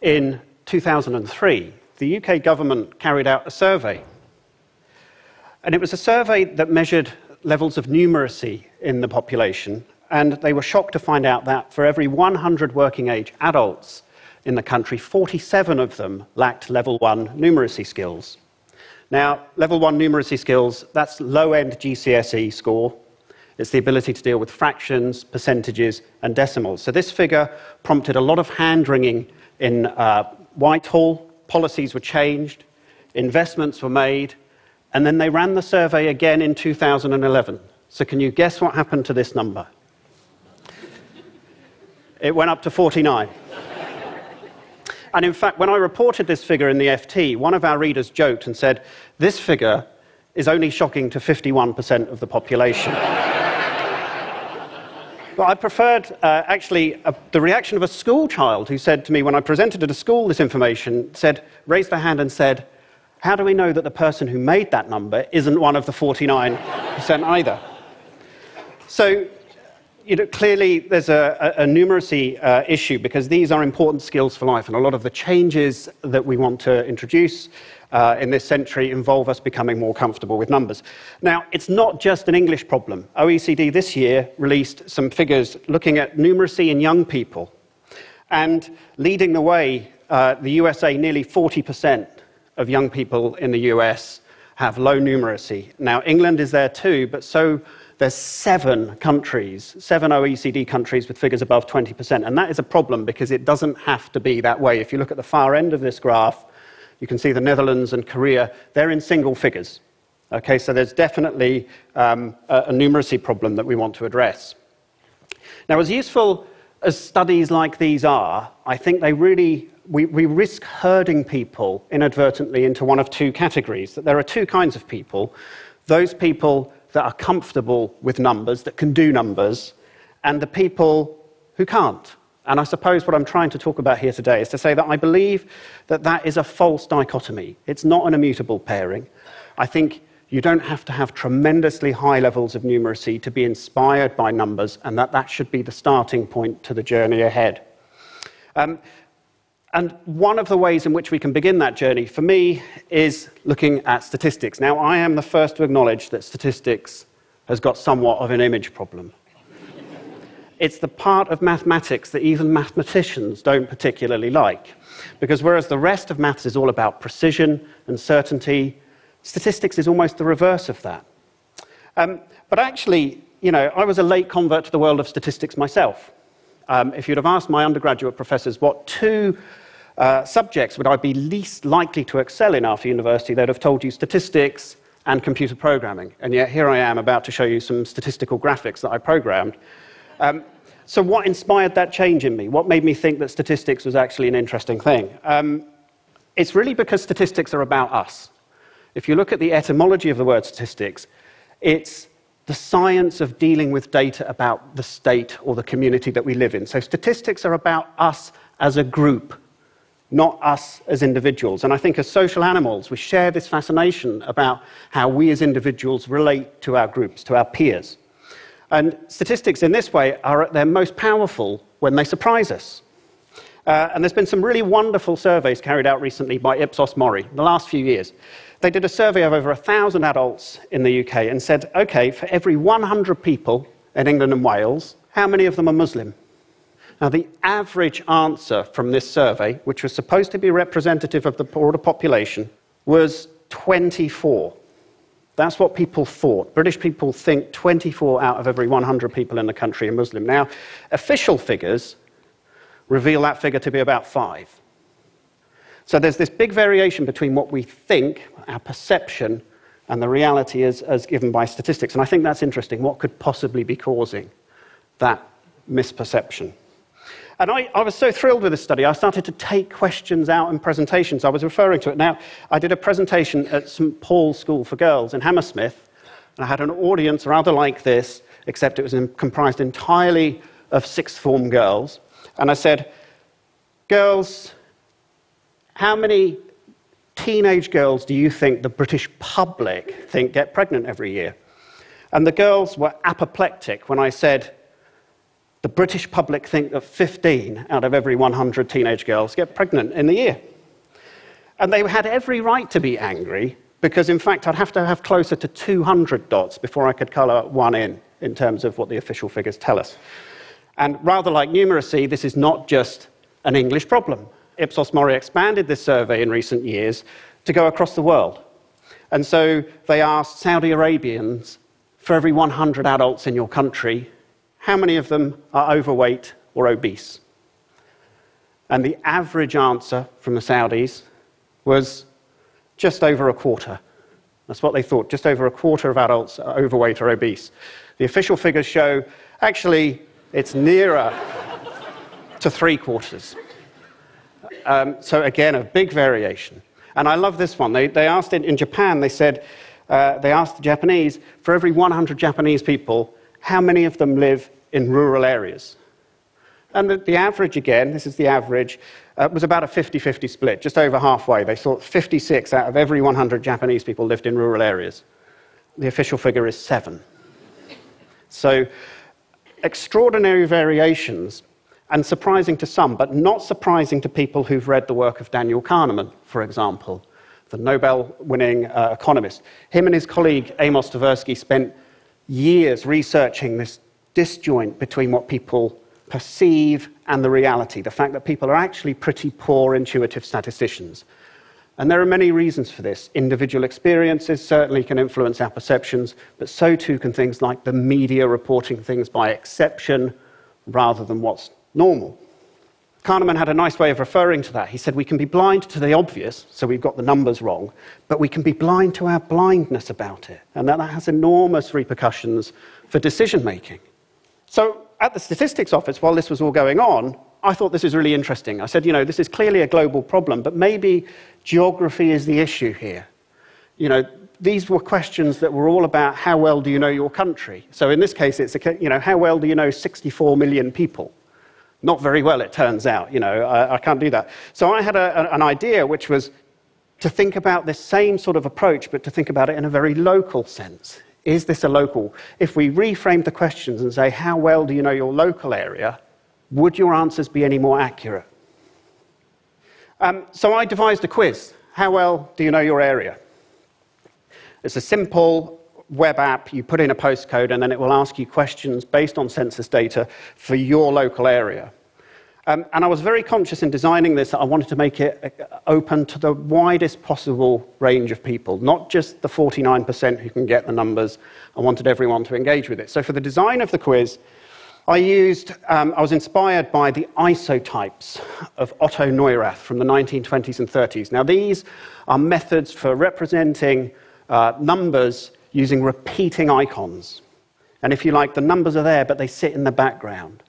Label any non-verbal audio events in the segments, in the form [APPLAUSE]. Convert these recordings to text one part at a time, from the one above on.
in 2003, the UK government carried out a survey. And it was a survey that measured levels of numeracy in the population. And they were shocked to find out that for every 100 working age adults in the country, 47 of them lacked level one numeracy skills. Now, level one numeracy skills, that's low end GCSE score. It's the ability to deal with fractions, percentages, and decimals. So this figure prompted a lot of hand wringing in uh, Whitehall. Policies were changed, investments were made, and then they ran the survey again in 2011. So can you guess what happened to this number? It went up to 49. And in fact, when I reported this figure in the FT, one of our readers joked and said, This figure is only shocking to 51% of the population. But I preferred uh, actually uh, the reaction of a school child who said to me, when I presented at a school this information, said, raised their hand and said, How do we know that the person who made that number isn't one of the 49% either? So you know, clearly there's a, a, a numeracy uh, issue because these are important skills for life, and a lot of the changes that we want to introduce uh, in this century involve us becoming more comfortable with numbers. Now, it's not just an English problem. OECD this year released some figures looking at numeracy in young people, and leading the way, uh, the USA, nearly 40% of young people in the US have low numeracy. Now, England is there too, but so there's seven countries, seven OECD countries with figures above 20%. And that is a problem because it doesn't have to be that way. If you look at the far end of this graph, you can see the Netherlands and Korea, they're in single figures. Okay, so there's definitely um, a, a numeracy problem that we want to address. Now, as useful as studies like these are, I think they really, we, we risk herding people inadvertently into one of two categories. That there are two kinds of people those people that are comfortable with numbers, that can do numbers, and the people who can't. And I suppose what I'm trying to talk about here today is to say that I believe that that is a false dichotomy. It's not an immutable pairing. I think you don't have to have tremendously high levels of numeracy to be inspired by numbers, and that that should be the starting point to the journey ahead. Um, and one of the ways in which we can begin that journey, for me, is looking at statistics. Now, I am the first to acknowledge that statistics has got somewhat of an image problem. It's the part of mathematics that even mathematicians don't particularly like. Because whereas the rest of maths is all about precision and certainty, statistics is almost the reverse of that. Um, but actually, you know, I was a late convert to the world of statistics myself. Um, if you'd have asked my undergraduate professors what two uh, subjects would I be least likely to excel in after university, they'd have told you statistics and computer programming. And yet here I am about to show you some statistical graphics that I programmed. Um, so, what inspired that change in me? What made me think that statistics was actually an interesting thing? Um, it's really because statistics are about us. If you look at the etymology of the word statistics, it's the science of dealing with data about the state or the community that we live in. So, statistics are about us as a group, not us as individuals. And I think as social animals, we share this fascination about how we as individuals relate to our groups, to our peers. And statistics in this way are at their most powerful when they surprise us. Uh, and there's been some really wonderful surveys carried out recently by Ipsos Mori in the last few years. They did a survey of over 1,000 adults in the UK and said, okay, for every 100 people in England and Wales, how many of them are Muslim? Now, the average answer from this survey, which was supposed to be representative of the broader population, was 24. That's what people thought. British people think 24 out of every 100 people in the country are Muslim. Now, official figures reveal that figure to be about five. So there's this big variation between what we think, our perception, and the reality as, as given by statistics. And I think that's interesting. What could possibly be causing that misperception? And I, I, was so thrilled with this study, I started to take questions out in presentations. I was referring to it. Now, I did a presentation at St. Paul's School for Girls in Hammersmith, and I had an audience rather like this, except it was comprised entirely of sixth form girls. And I said, Girls, how many teenage girls do you think the British public think get pregnant every year? And the girls were apoplectic when I said, the British public think that 15 out of every 100 teenage girls get pregnant in the year. And they had every right to be angry because, in fact, I'd have to have closer to 200 dots before I could colour one in, in terms of what the official figures tell us. And rather like numeracy, this is not just an English problem. Ipsos Mori expanded this survey in recent years to go across the world. And so they asked Saudi Arabians for every 100 adults in your country, how many of them are overweight or obese? And the average answer from the Saudis was just over a quarter. That's what they thought. Just over a quarter of adults are overweight or obese. The official figures show actually it's nearer to three quarters. Um, so, again, a big variation. And I love this one. They, they asked it in Japan, they said, uh, they asked the Japanese, for every 100 Japanese people, how many of them live in rural areas? And the, the average, again, this is the average, uh, was about a 50 50 split, just over halfway. They thought 56 out of every 100 Japanese people lived in rural areas. The official figure is seven. So, extraordinary variations, and surprising to some, but not surprising to people who've read the work of Daniel Kahneman, for example, the Nobel winning uh, economist. Him and his colleague Amos Tversky spent years researching this disjoint between what people perceive and the reality, the fact that people are actually pretty poor intuitive statisticians. And there are many reasons for this. Individual experiences certainly can influence our perceptions, but so too can things like the media reporting things by exception rather than what's normal. Kahneman had a nice way of referring to that. He said, We can be blind to the obvious, so we've got the numbers wrong, but we can be blind to our blindness about it. And that, has enormous repercussions for decision making. So, at the statistics office, while this was all going on, I thought this is really interesting. I said, you know, this is clearly a global problem, but maybe geography is the issue here. You know, these were questions that were all about how well do you know your country. So in this case, it's a, you know, how well do you know 64 million people? Not very well, it turns out. You know, I, I can't do that. So I had a, an idea, which was to think about this same sort of approach, but to think about it in a very local sense. Is this a local? If we reframe the questions and say, how well do you know your local area? would your answers be any more accurate? Um, so I devised a quiz. How well do you know your area? It's a simple web app. You put in a postcode, and then it will ask you questions based on census data for your local area. Um, and I was very conscious in designing this that I wanted to make it uh, open to the widest possible range of people, not just the 49% who can get the numbers. I wanted everyone to engage with it. So for the design of the quiz, I used, um, I was inspired by the isotypes of Otto Neurath from the 1920s and 30s. Now, these are methods for representing uh, numbers using repeating icons. And if you like, the numbers are there, but they sit in the background.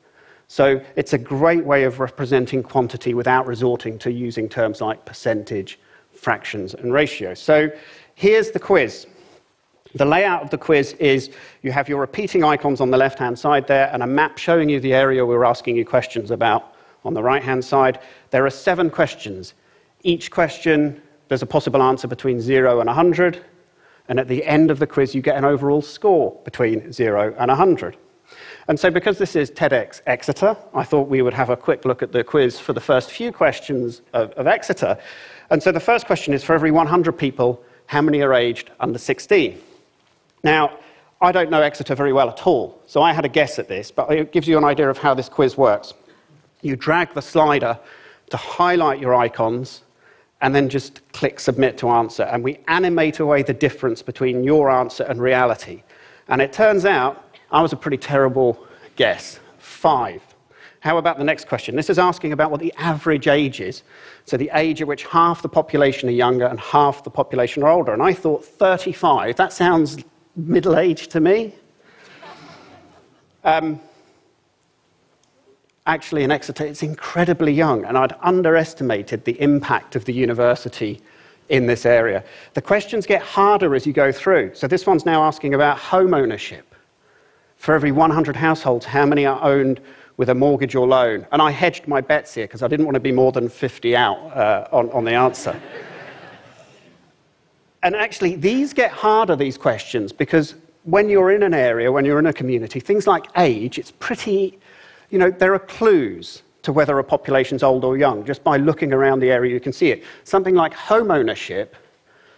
So it's a great way of representing quantity without resorting to using terms like percentage, fractions, and ratio. So here's the quiz. The layout of the quiz is you have your repeating icons on the left hand side there and a map showing you the area we're asking you questions about on the right hand side. There are seven questions. Each question, there's a possible answer between 0 and 100. And at the end of the quiz, you get an overall score between 0 and 100. And so, because this is TEDx Exeter, I thought we would have a quick look at the quiz for the first few questions of, of Exeter. And so, the first question is for every 100 people, how many are aged under 16? Now, I don't know Exeter very well at all, so I had a guess at this, but it gives you an idea of how this quiz works. You drag the slider to highlight your icons, and then just click submit to answer. And we animate away the difference between your answer and reality. And it turns out I was a pretty terrible guess five. How about the next question? This is asking about what the average age is. So, the age at which half the population are younger and half the population are older. And I thought 35, that sounds middle aged to me. Um, actually, in Exeter, it's incredibly young, and I'd underestimated the impact of the university in this area. The questions get harder as you go through. So, this one's now asking about home ownership. For every 100 households, how many are owned with a mortgage or loan? And I hedged my bets here because I didn't want to be more than 50 out uh, on, on the answer. [LAUGHS] And actually, these get harder, these questions, because when you're in an area, when you're in a community, things like age, it's pretty, you know, there are clues to whether a population's old or young. Just by looking around the area, you can see it. Something like home ownership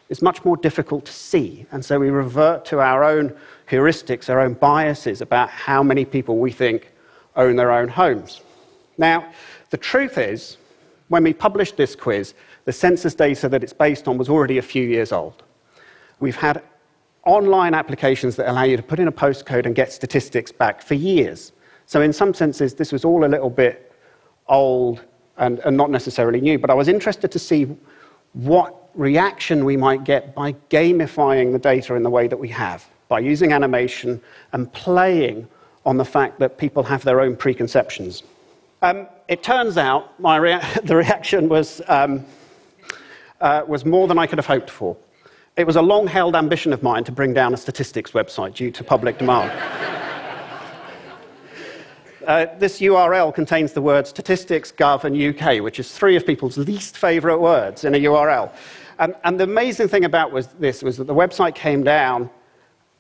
is much more difficult to see, and so we revert to our own heuristics, our own biases about how many people we think own their own homes. Now, the truth is, when we published this quiz, the census data that it's based on was already a few years old. We've had online applications that allow you to put in a postcode and get statistics back for years. So, in some senses, this was all a little bit old and, and not necessarily new, but I was interested to see what reaction we might get by gamifying the data in the way that we have, by using animation and playing on the fact that people have their own preconceptions. Um, it turns out rea- [LAUGHS] the reaction was, um, uh, was more than I could have hoped for. It was a long held ambition of mine to bring down a statistics website due to public demand. Uh, this URL contains the words statistics, gov, and UK, which is three of people's least favorite words in a URL. Um, and the amazing thing about was this was that the website came down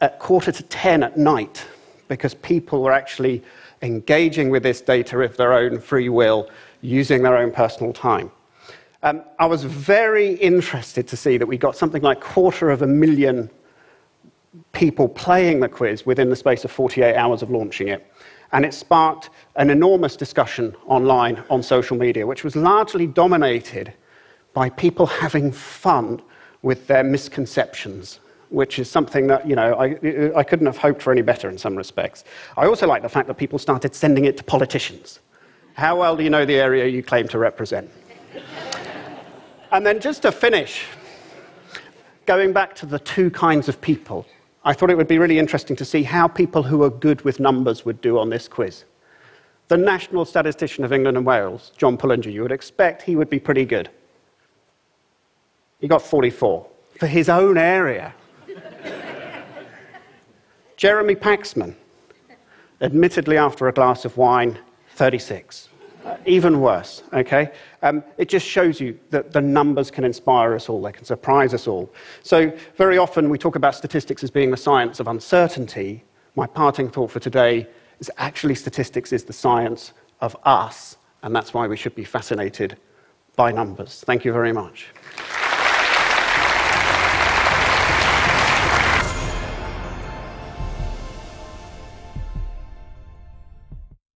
at quarter to 10 at night because people were actually engaging with this data of their own free will, using their own personal time. Um, I was very interested to see that we got something like quarter of a million people playing the quiz within the space of 48 hours of launching it. And it sparked an enormous discussion online on social media, which was largely dominated by people having fun with their misconceptions, which is something that, you know, I, I couldn't have hoped for any better in some respects. I also like the fact that people started sending it to politicians. How well do you know the area you claim to represent? and then just to finish, going back to the two kinds of people I thought it would be really interesting to see how people who are good with numbers would do on this quiz. The National Statistician of England and Wales, John Pullinger, you would expect he would be pretty good. He got 44 for his own area. [LAUGHS] Jeremy Paxman, admittedly after a glass of wine, 36 even worse, okay? Um, it just shows you that the numbers can inspire us all, they can surprise us all. So, very often we talk about statistics as being the science of uncertainty. My parting thought for today is actually statistics is the science of us, and that's why we should be fascinated by numbers. Thank you very much.